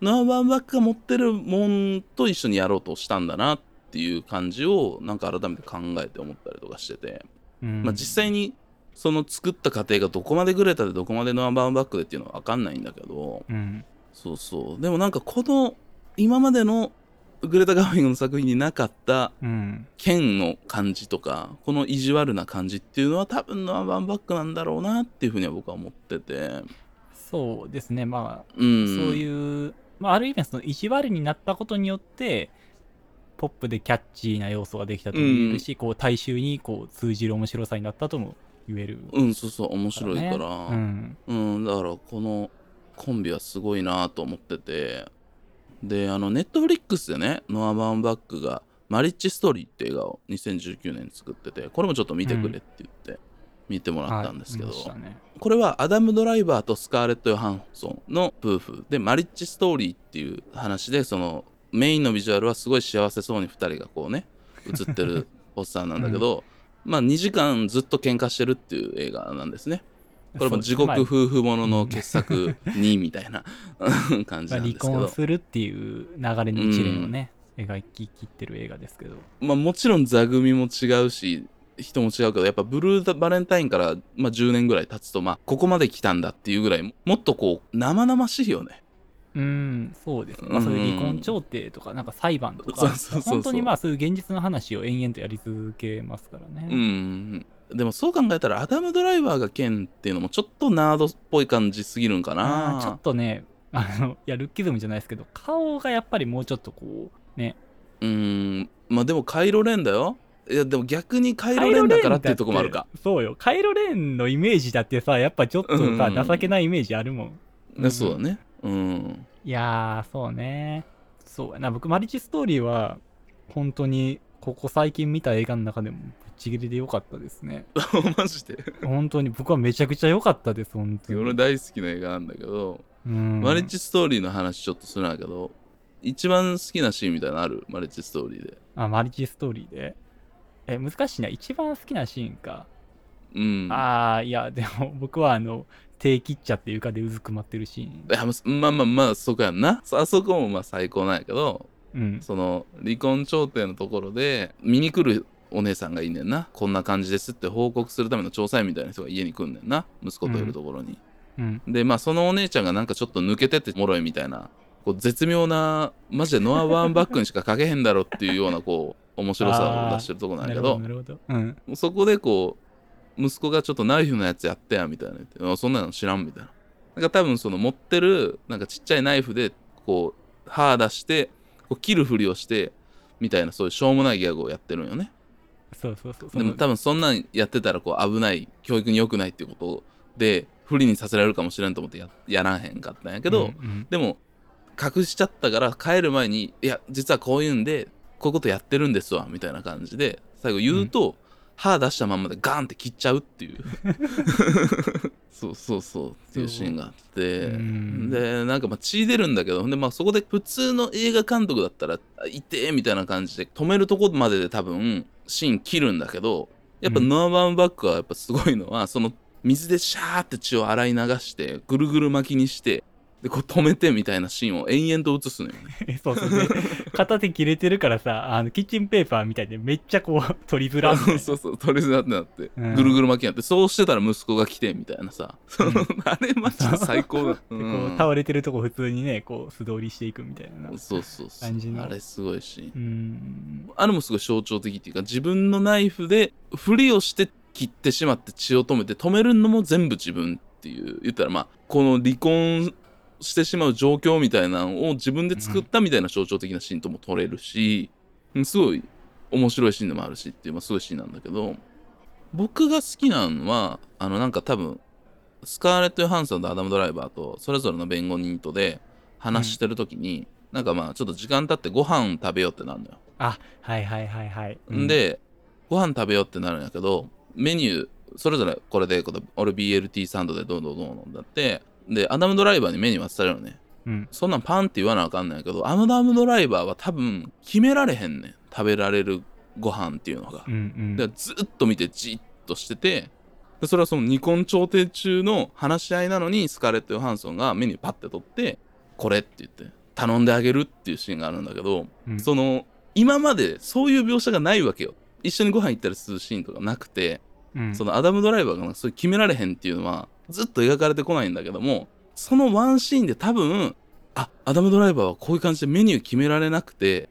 ノア・バーンバックが持ってるもんと一緒にやろうとしたんだなっていう感じをなんか改めて考えて思ったりとかしてて、うん。まあ実際にその作った過程がどこまでグレタでどこまでノア・バーンバックでっていうのは分かんないんだけどうん。そうそうでもなんかこの今までのグレタ・ガーウィングの作品になかったうん。剣の感じとかこの意地悪な感じっていうのは多分ノア・バーンバックなんだろうなっていうふうには僕は思っててそうですね。まあ、うんそういう、まあ、ある意味その意地悪になったことによって、ポップでキャッチーな要素ができたとも言えるし、こう大衆にこう通じる面白さになったとも言える。うんそうそう面白いから、うん。うん、だからこのコンビはすごいなと思ってて。であのネットフリックスでねノア・バーンバックがマリッジストーリーって映画を2019年に作っててこれもちょっと見てくれって言って見てもらったんですけど、はいね。これはアダム・ドライバーとスカーレット・ヨハンソンの夫婦。でマリッジストーリーっていう話でそのメインのビジュアルはすごい幸せそうに2人がこうね映ってるおっさんなんだけど、まあ2時間ずっと喧嘩してるっていう映画なんですね。これも地獄夫婦ものの傑作2みたいな 感じなんですけど婚、するっていう流れの一連をね、描ききってる映画ですけどまあもちろん座組も違うし人も違うけどやっぱブルーバレンタインから、まあ、10年ぐらい経つとまあここまで来たんだっていうぐらいもっとこう生々しいよね。うんそうですね、まあ、そういう離婚調停とかなんか裁判とか本当にまあそういう現実の話を延々とやり続けますからね、うん。でもそう考えたらアダム・ドライバーがケンっていうのもちょっとナードっぽい感じすぎるんかあなーちょっとねあのいやルッキズムじゃないですけど顔がやっぱりもうちょっとこうね。うん。まあでもカイロレンだよ。いやでも逆にカイロレンだからっていうとこもあるか、そうよ。カイロレンのイメージだってさやっぱちょっとさ、うんうん。情けないイメージあるもん。ねそうだねうん。いやーそうね。そうやな僕マリッジストーリーは本当にここ最近見た映画の中でもぶっちぎりで良かったですね。マジで？本当に。僕はめちゃくちゃ良かったです本当に。俺大好きな映画なんだけど、うん。マリッジストーリーの話ちょっとするんだけど一番好きなシーンみたいなのある？マリッジストーリーで。あマリッジストーリーで？え難しいな。一番好きなシーンか、うん。ああいやでも僕はあの手切っちゃって床でうずくまってるシーン。いやまあまあまあそこやんな。あそこもまあ最高なんやけどうん。その離婚調停のところで見に来るお姉さんがいんねんな。こんな感じですって報告するための調査員みたいな人が家に来んねんな。息子といるところに、うん。でまあそのお姉ちゃんがなんかちょっと抜けててもろいみたいなこう絶妙なマジでノア・バーンバックにしか書けへんだろっていうようなこう面白さを出してるとこなんやけど。うん。そこでこう息子がちょっとナイフのやつやってやみたいな。言ってあそんなの知らんみたいな。なんか多分その持ってるなんかちっちゃいナイフでこう刃出してこう切るふりをしてみたいなそういうしょうもないギャグをやってるんよね。そうそうそう。そでも多分そんなんやってたらこう危ない教育に良くないっていうことで不利にさせられるかもしれんと思ってややらへんかったんやけど、うんうん。でも隠しちゃったから帰る前にいや実はこういうんでこういうことやってるんですわみたいな感じで最後言うと、歯出したまんまでガンって切っちゃうっていう。そうそうそうっていうシーンがあって。うんでなんかまあ血出るんだけどでまあそこで普通の映画監督だったら「あ痛え」みたいな感じで止めるとこまでで多分シーン切るんだけどやっぱうん。ノア・バーンバックはやっぱすごいのはその水でシャーって血を洗い流してぐるぐる巻きにしてでこう止めてみたいなシーンを延々と映すのよね。え そうそう。で片手切れてるからさあのキッチンペーパーみたいでめっちゃこう 取りづらそうそう取りづらってなって、うん。ぐるぐる巻きになってそうしてたら息子が来てみたいなさ、うん。あれマジで最高だ、う。でこんう倒れてるとこ普通にねこう素通りしていくみたいなそうそうそう感じの。あれすごいし。うん。あれもすごい象徴的っていうか自分のナイフでふりをして切ってしまって血を止めて止めるのも全部自分っていう。言ったらまあこの離婚してしまう状況みたいなのを自分で作ったみたいな象徴的なシーンとも撮れるし、うんすごい面白いシーンでもあるしっていう、まあ、すごいシーンなんだけど僕が好きなのはあのなんか多分スカーレット・ヨハンソンとアダム・ドライバーとそれぞれの弁護人とで話してる時に、なんかまあちょっと時間経ってご飯食べようってなるのよ。あはいはいはいはい、ん、でご飯食べようってなるんやけどメニューそれぞれこれでこれ俺 BLT サンドでどうどうどうのだってでアダムドライバーにメニュー渡されるのね。うん。そんなんパンって言わなあかんないけどアダムドライバーは多分決められへんねん。食べられるご飯っていうのが。うんうん。でずっと見てじっとしててでそれはその離婚調停中の話し合いなのにスカーレット・ヨハンソンがメニューパッて取ってこれって言って頼んであげるっていうシーンがあるんだけどうん。その今までそういう描写がないわけよ。一緒にご飯行ったりするシーンとかなくて、うん。そのアダム・ドライバーがそういう決められへんっていうのはずっと描かれてこないんだけどもそのワンシーンで多分あアダム・ドライバーはこういう感じでメニュー決められなくて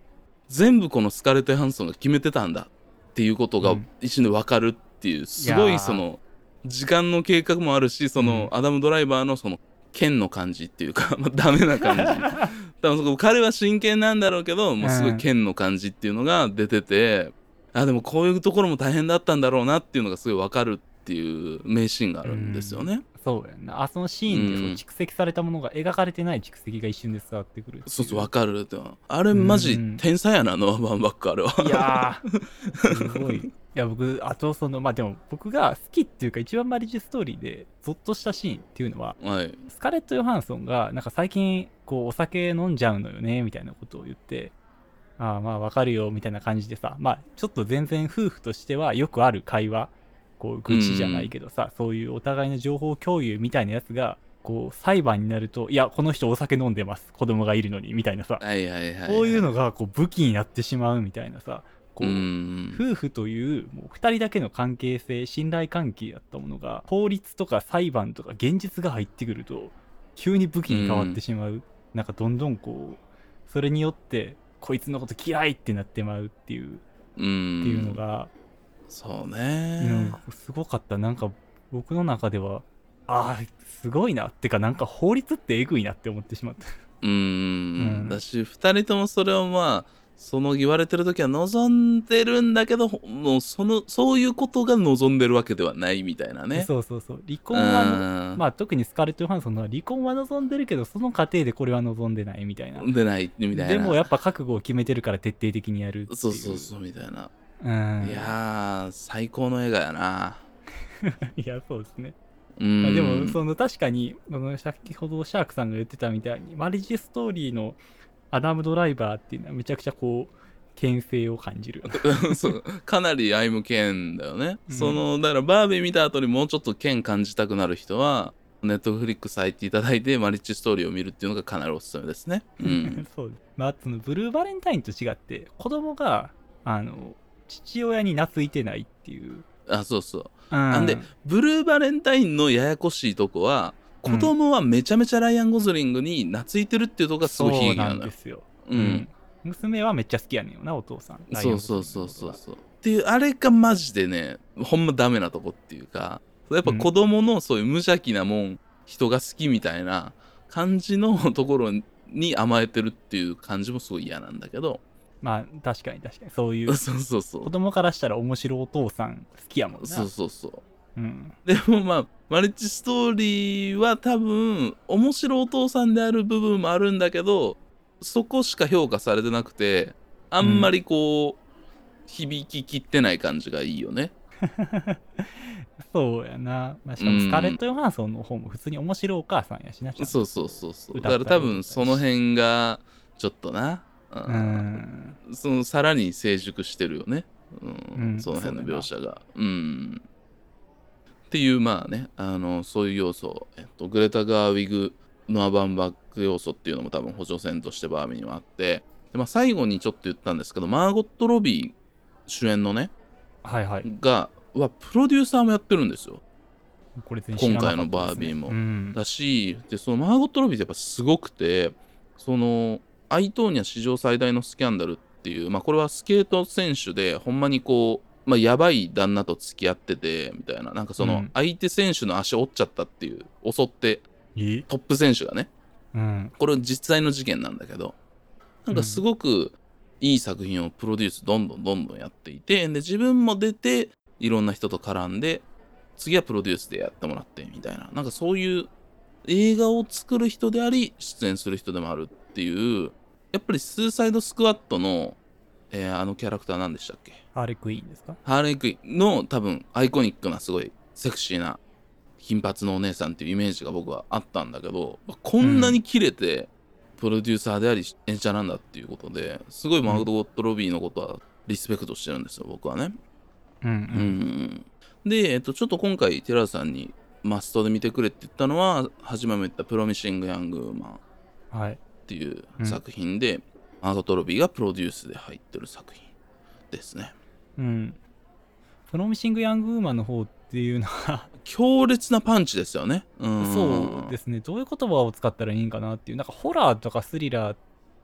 全部このスカーレット・ヨハンソンが決めてたんだっていうことがうん。一瞬で分かるっていうすごいその時間の計画もあるしそのアダム・ドライバーのその剣の感じっていうか、まあ、ダメな感じ。多分そこ彼は真剣なんだろうけどもうすごい剣の感じっていうのが出てて、あでもこういうところも大変だったんだろうなっていうのがすごい分かるっっていう名シーンがあるんですよね。そうやんなあそのシーンで蓄積されたものが描かれてない蓄積が一瞬で伝わってくるそうそう、わかるって。あれマジうん天才やな、ノア・バンバックあれは。いやーすごいいや僕あとそのまあでも僕が好きっていうか一番マリッジストーリーでゾッとしたシーンっていうのははい。スカーレット・ヨハンソンがなんか最近こうお酒飲んじゃうのよねみたいなことを言ってああまあわかるよみたいな感じでさまあちょっと全然夫婦としてはよくある会話こう愚痴じゃないけどさ、そういうお互いの情報共有みたいなやつがこう裁判になるといやこの人お酒飲んでます。子供がいるのに。みたいなさ。はいはいはい。こういうのがこう武器になってしまうみたいなさ。こうう、ん。夫婦というもう2人だけの関係性信頼関係だったものが法律とか裁判とか現実が入ってくると急に武器に変わってしまう、なんかどんどんこうそれによってこいつのこと嫌いってなってまうっていう、うん。っていうのが、そううんね。すごかったなんか僕の中ではああすごいなってかなんか法律ってえぐいなって思ってしまったううんん。だし、二人ともそれをまあ、その言われてる時は望んでるんだけど、もうその、そういうことが望んでるわけではないみたいなね。そうそうそう離婚はまあ特にスカーレット・ヨハンソンのは離婚は望んでるけどその過程でこれは望んでないみたいなでないみたいな。でもやっぱ覚悟を決めてるから徹底的にやるそうそうそうみたいな。うん。いやー、最高の映画やな。いやそうですね、でもその確かにその先ほどシャークさんが言ってたみたいにマリッジストーリーのアダム・ドライバーっていうのはめちゃくちゃこう牽制を感じる。そうかなりアイム剣だよね、うん。そのだからバービー見た後にもうちょっと剣感じたくなる人はネットフリックス入っていただいてマリッジストーリーを見るっていうのがかなりおすすめですね。うん。そうです。まあそのブルーバレンタインと違って子供があの父親に懐いてないっていう、あそうそう。うん、なんでブルーバレンタインのややこしいとこは子供はめちゃめちゃライアン・ゴズリングに懐いてるっていうとこがすごい悲劇なんですよ、うん、娘はめっちゃ好きやねんよなお父さん。そうそうそうそう。そうっていうあれがマジでねほんまダメなとこっていうかやっぱ子供のそういう無邪気なもん、人が好きみたいな感じのところに甘えてるっていう感じもすごい嫌なんだけどまあ確かに確かに。そういう。そうそうそう。子供からしたら面白いお父さん好きやもんな。そうそうそう。うん、でもまあマルチストーリーは多分面白いお父さんである部分もあるんだけどそこしか評価されてなくてあんまりこう、響ききってない感じがいいよね。そうやな、まあ、しかもスカーレット・ヨハンソンの方も普通に面白いお母さんやしな。そうそうそうそう。だから多分その辺がちょっとな、ううん。んそのさらに成熟してるよね、うん。うん。その辺の描写が。うん。っていうまあねあのそういう要素、えっと、グレタ・ガーウィグノア・バンバック要素っていうのも多分補助線としてバービーにはあってで、まあ、最後にちょっと言ったんですけどマーゴット・ロビー主演のねはいはい。がはプロデューサーもやってるんですよ。これね今回のバービーも。うん。だしでそのマーゴット・ロビーってやっぱすごくてそのアイトーニャ史上最大のスキャンダルっていうまあこれはスケート選手でほんまにこうまあやばい旦那と付き合っててみたいな。なんかそうのん。相手選手の足折っちゃったっていう襲ってえ？トップ選手がね。うん。これ実際の事件なんだけどなんかすごくいい作品をプロデュースどんどんどんどんやっていてで自分も出ていろんな人と絡んで次はプロデュースでやってもらってみたいな。なんかそういう映画を作る人であり出演する人でもある。っていうやっぱりスーサイドスクワットの、えーあのキャラクター何でしたっけ？ハーレクイーンですか？ハーレークイーンの多分アイコニックなすごいセクシーな金髪のお姉さんっていうイメージが僕はあったんだけどこんなにキレてプロデューサーであり演者なんだっていうことですごいマーゴット・ロビーのことはリスペクトしてるんですよ僕はね。うんううん。んで、えっと、ちょっと今回寺田さんにマストで見てくれって言ったのは初めも言った「プロミシング・ヤング・ウーマン」っはいていううん。作品で、マーゴット・ロビーがプロデュースで入ってる作品ですね。うん。プロミシング・ヤング・ウーマンの方っていうのは 強烈なパンチですよね。うん。そうですね。どういう言葉を使ったらいいんかなっていう。なんかホラーとかスリラーっ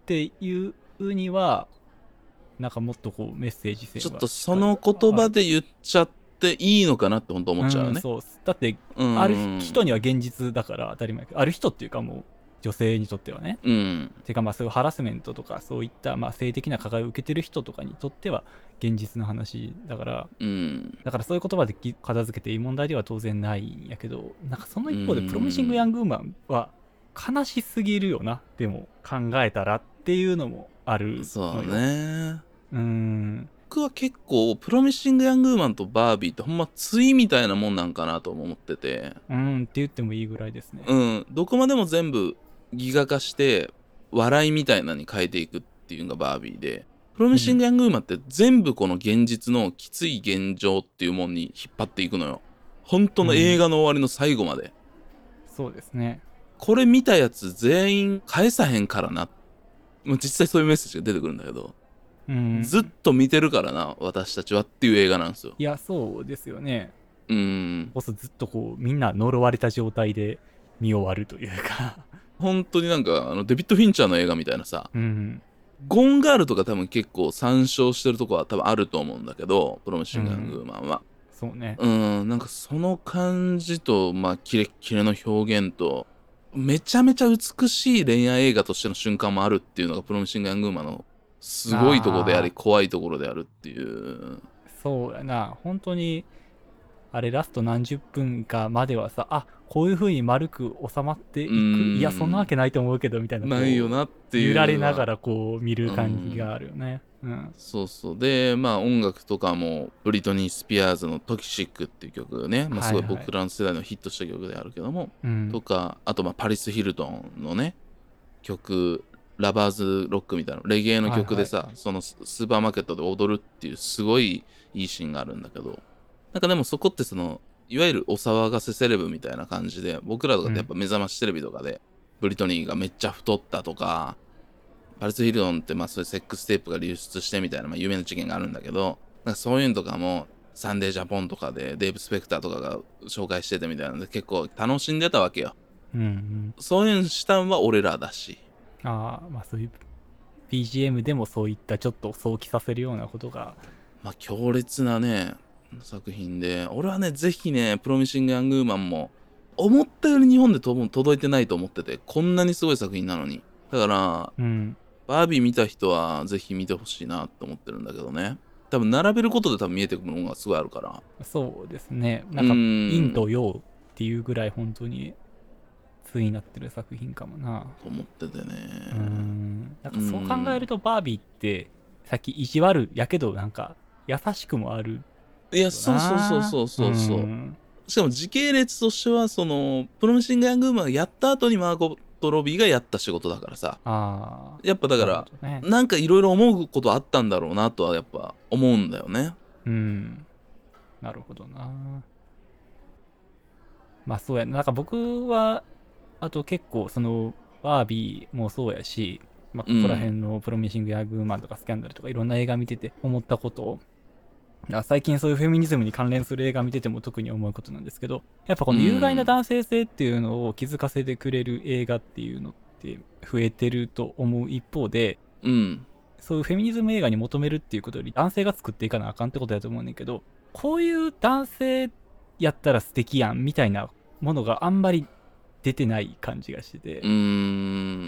ていうにはなんかもっとこうメッセージ性が。ちょっとその言葉で言っちゃっていいのかなって本当思っちゃうよね。んそう。だってうん。ある人には現実だから当たり前。ある人っていうかもう女性にとってはね。うん。てかまあそういうハラスメントとかそういったまあ性的な加害を受けてる人とかにとっては現実の話だから。うん。だからそういう言葉でき片付けていい問題では当然ないんやけどなんかその一方でうん。プロミシング・ヤング・ウーマンは悲しすぎるよなでも考えたらっていうのもあるそうね。うーん。僕は結構プロミッシング・ヤング・ウーマンとバービーってほんま対みたいなもんなんかなと思ってて。うんって言ってもいいぐらいですね。うん。どこまでも全部ギガ化して笑いみたいなのに変えていくっていうのがバービーで。プロミッシング・ヤング・ウーマンって全部この現実のきつい現状っていうもんに引っ張っていくのよ。本当の映画の終わりの最後まで、そうですね。これ見たやつ全員返さへんからな。もう実際そういうメッセージが出てくるんだけど、うん。ずっと見てるからな私たちはっていう映画なんですよ。いやそうですよね。うん。こそずっとこうみんな呪われた状態で見終わるというか本当になんかあのデビッド・フィンチャーの映画みたいなさうんゴンガールとか多分結構参照してるとこは多分あると思うんだけどプロミッシング・ヤング・ウーマンはそうね。うんなんかその感じとまあキレッキレの表現とめちゃめちゃ美しい恋愛映画としての瞬間もあるっていうのがプロミッシング・ヤング・ウーマンのすごいところであり怖いところであるっていう。そうやな。本当にあれラスト何十分かまではさあこういう風に丸く収まっていく。うん。いやそんなわけないと思うけどみたいな。ないよなっていう。揺られながらこう見る感じがあるよね。うん。そうそう。でまあ音楽とかもブリトニー・スピアーズの「トキシック」っていう曲ね、まあ、すごいはい。はい僕らの世代のヒットした曲であるけども、うん。とかあとまあパリス・ヒルトンのね曲ラバーズ・ロックみたいなレゲエの曲でさ、そのススーパーマーケットで踊るっていうすごいいいシーンがあるんだけどなんかでもそこってそのいわゆるお騒がせセレブみたいな感じで僕らとかってやっぱ目覚ましテレビとかで、ブリトニーがめっちゃ太ったとかパリス・ヒルトンってまあそういうセックステープが流出してみたいな、まあ、有名な事件があるんだけどなんかそういうのとかもサンデージャポンとかでデーブ・スペクターとかが紹介しててみたいなので結構楽しんでたわけよ。うんうん。そういうのしたんは俺らだし。ああまあそういう BGM でもそういったちょっと想起させるようなことが。まあ強烈なね作品で。俺はねぜひねプロミシング・ヤング・ウーマンも思ったより日本でと届いてないと思っててこんなにすごい作品なのに。だからうん。バービー見た人はぜひ見てほしいなと思ってるんだけどね。多分並べることで多分見えてくるものがすごいあるから。そうですね。なんかうん。陰と陽っていうぐらい本当に通になってる作品かもな。と思っててね。うん。なんかそう考えるとバービーってさっき意地悪やけどなんか優しくもあるいやそうそうそうそうそうそう、ん。しかも時系列としてはそのプロミシング・ヤング・ウーマンがやった後にマーゴット・ロビーがやった仕事だからさ。ああやっぱだからなね。なんかいろいろ思うことあったんだろうなとはやっぱ思うんだよね。うん。なるほどな。まあそうや。ななんか僕はあと結構そのバービーもそうやし、まあ、ここら辺のプロミシング・ヤング・ウーマンとかスキャンダルとかいろんな映画見てて思ったこといや最近そういうフェミニズムに関連する映画見てても特に思うことなんですけどやっぱこの有害な男性性っていうのを気づかせてくれる映画っていうのって増えてると思う一方でうん。そういうフェミニズム映画に求めるっていうことより男性が作っていかなあかんってことだと思うねんけどこういう男性やったら素敵やんみたいなものがあんまり出てない感じがしててうー、ん。う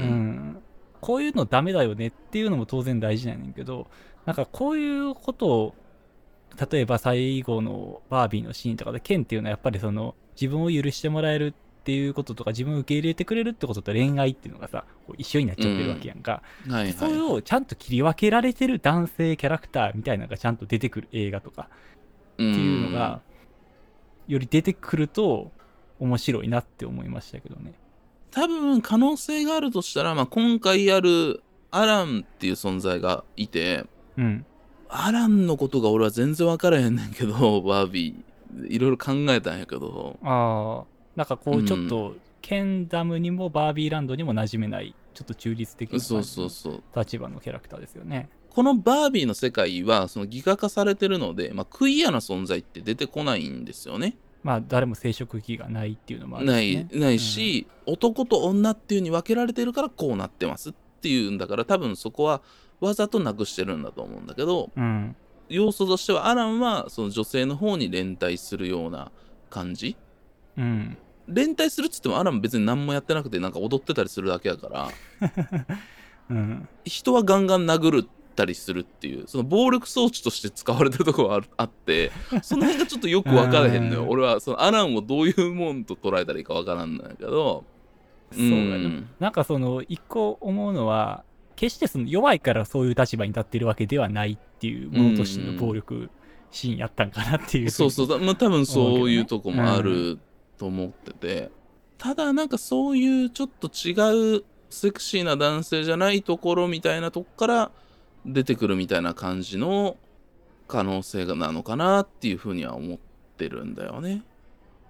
んこういうのダメだよねっていうのも当然大事なんやねんけどなんかこういうことを例えば最後のバービーのシーンとかでケンっていうのはやっぱりその自分を許してもらえるっていうこととか自分を受け入れてくれるってことと恋愛っていうのがさこう一緒になっちゃってるわけやんか、はいはい。それをちゃんと切り分けられてる男性キャラクターみたいなのがちゃんと出てくる映画とかってっていうのがより出てくると面白いなって思いましたけどね。多分可能性があるとしたら、まあ、今回やるアランっていう存在がいて、うん。アランのことが俺は全然分からへんねんけど、バービー。いろいろ考えたんやけど、ああ、なんかこううんちょっと、ケンダムにもバービーランドにも馴染めない、ちょっと中立的なそう感じのそうそう。立場のキャラクターですよね。このバービーの世界はそのギガ化されてるので、まあ、クイアな存在って出てこないんですよね。まあ誰も生殖器がないっていうのもあるない。ないし、男と女っていうに分けられてるからこうなってますっていうんだから多分そこはわざとなくしてるんだと思うんだけどうん。要素としてはアランはその女性の方に連帯するような感じ？うん。連帯するっつってもアラン別に何もやってなくてなんか踊ってたりするだけやから うん。人はガンガン殴ったりするっていうその暴力装置として使われてるところはあって その辺がちょっとよく分からへんのよ。うん。俺はそのアランをどういうもんと捉えたらいいか分からんのやけどそうやな、なんかその一個思うのは決してその弱いからそういう立場に立ってるわけではないっていうものとしての暴力シーンやったんかなっていうそうそう。だ、まあ、多分そういうとこもあると思ってて、ただなんかそういうちょっと違うセクシーな男性じゃないところみたいなとこから出てくるみたいな感じの可能性がなのかなっていうふうには思ってるんだよね。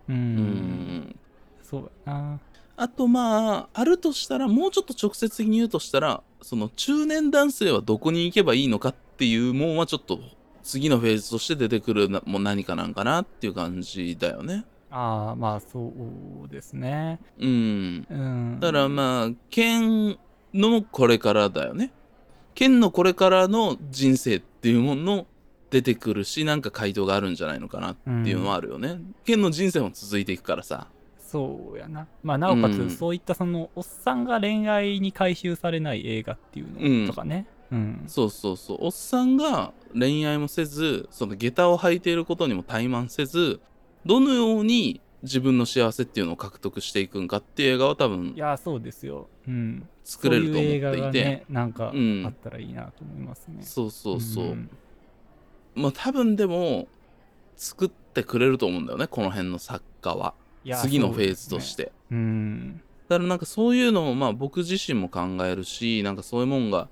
ううん。んそうやな。あとまああるとしたらもうちょっと直接的に言うとしたらその中年男性はどこに行けばいいのかっていうもんはちょっと次のフェーズとして出てくるなもう何かなんかなっていう感じだよね。ああまあそうですねうん。うんだからまあ剣のこれからだよね。剣のこれからの人生っていうものの出てくるしなんか回答があるんじゃないのかなっていうのはあるよね。剣の人生も続いていくからさ。そうやな。まあなおかつ、うん。そういったそのおっさんが恋愛に回収されない映画っていうのとかね。うん、そうそうそう。おっさんが恋愛もせずその下駄を履いていることにも怠慢せずどのように自分の幸せっていうのを獲得していくんかっていう映画は多分いやそうですよ。うん。作れると思っていて。そういう映画がねなんかうん。あったらいいなと思いますね、そうそうそう、ん。まあ多分でも作ってくれると思うんだよねこの辺の作家は次のフェーズとしそうねん。だからなんかそういうのをまあ僕自身も考えるしなんかそういうもんが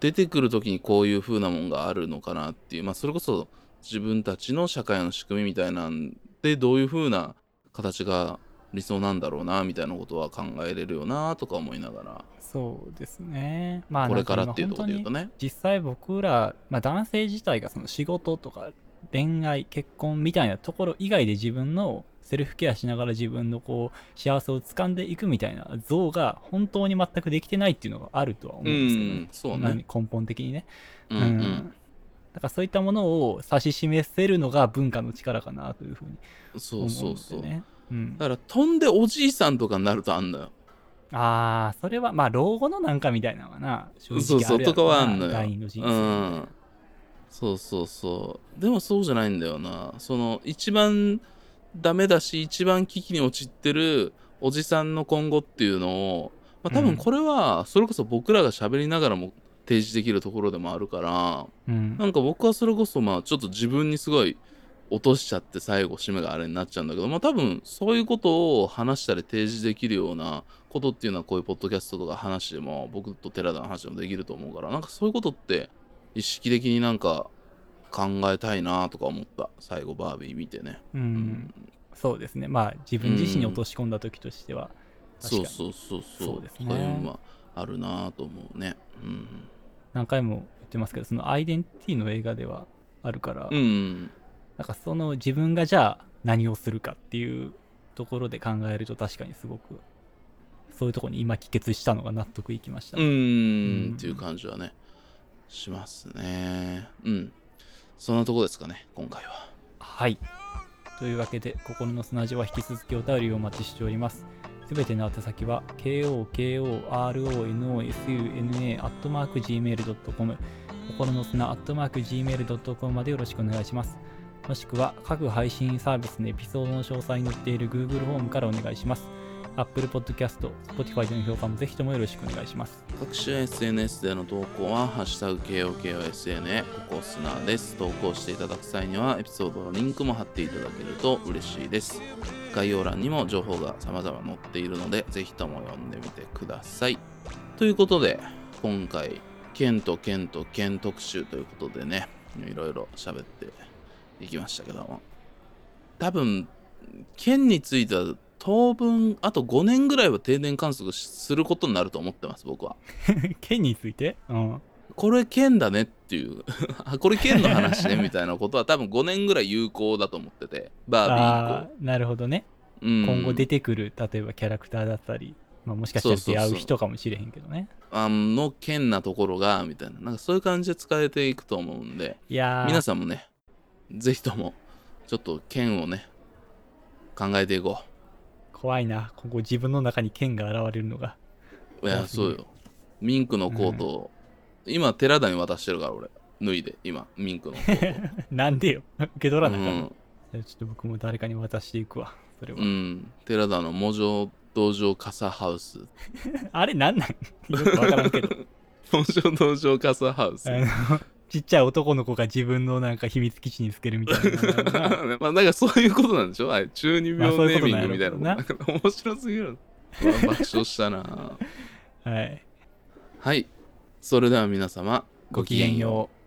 出てくる時にこういう風なもんがあるのかなっていうまあそれこそ自分たちの社会の仕組みみたいなんでどういう風な形が理想なんだろうなみたいなことは考えれるよなとか思いながら。そうですね。まあこれからっていうところで言うとね。実際僕ら、まあ、男性自体がその仕事とか恋愛結婚みたいなところ以外で自分のセルフケアしながら自分のこう幸せを掴んでいくみたいな像が本当に全くできてないっていうのがあるとは思うんですよね。うんそうね。何根本的にね。うんうん。だからそういったものを指し示せるのが文化の力かなというふうにそう思うのそう。そうでね。うん、だから飛んでおじいさんとかになるとあんのよ。ああそれはまあ老後のなんかみたいなのはな正そうそうとかはあんのよ。第二の人生、うん。そうそうそう。でもそうじゃないんだよな。その一番ダメだし一番危機に陥ってるおじさんの今後っていうのを、まあ、多うん。分これはそれこそ僕らが喋りながらも提示できるところでもあるからうん。なんか僕はそれこそまあちょっと自分にすごい落としちゃって最後締めがあれになっちゃうんだけどまあ多分そういうことを話したり提示できるようなことっていうのはこういうポッドキャストとか話でも僕と寺田の話でもできると思うからなんかそういうことって意識的になんか考えたいなとか思った。最後バービー見てね、うん。そうですね。まあ自分自身に落とし込んだ時としては、確かに。そうそうそうそう。そうですね。こういうのはあるなと思うね。うん。何回も言ってますけどそのアイデンティティの映画ではあるから、うん。なんかその自分がじゃあ何をするかっていうところで考えると確かにすごくそういうところに今帰結したのが納得いきました、うん。っていう感じはねしますね。うんそんなとこですかね今回ははい。というわけで、心の砂地は引き続きお便りをお待ちしております。すべての宛先は、kokoronsuna.gmail.com、心の砂 .gmail.com までよろしくお願いします。もしくは、各配信サービスのエピソードの詳細に載っている Google フォームからお願いします。Apple Podcast、Spotify での評価もぜひともよろしくお願いします。各種 SNS での投稿は、ハッシュタグ KOKOSNA、ここスナーです。投稿していただく際には、エピソードのリンクも貼っていただけると嬉しいです。概要欄にも情報が様々載っているので、ぜひとも読んでみてください。ということで、今回、剣と剣と剣特集ということでね、いろいろ喋っていきましたけども、多分、剣については当分あと5年ぐらいは定年観測することになると思ってます僕は。剣について？うん。これ剣だねっていう。あ これ剣の話ねみたいなことは多分5年ぐらい有効だと思ってて。バービー以ああ、なるほどね。降、うん、今後出てくる、例えばキャラクターだったり、まあ、もしかしたら出会う人かもしれへんけどね。あの剣なところがみたいな。なんかそういう感じで使えていくと思うんで。いやー。皆さんもねぜひともちょっと剣をね考えていこ怖いな。ここ自分の中に剣が現れるのが。いや、そうよ。ミンクのコートを、今、寺田に渡してるから、俺。脱いで、今、ミンクのコー なんでよ。受け取らト。なあかんのうん。ちょっと僕も誰かに渡していくわ。それは。うん。寺田の模状道場傘ハウス。あれなんなん？よくわからんけど。模状道場傘ハウス。ちっちゃい男の子が自分のなんか秘密基地につけるみたいな。まあ、なんかそういうことなんでしょ？あれ中二病ネーミングみたいな。なんか面白すぎる。爆笑したな。はい。はい。それでは皆様、ごきげんよう。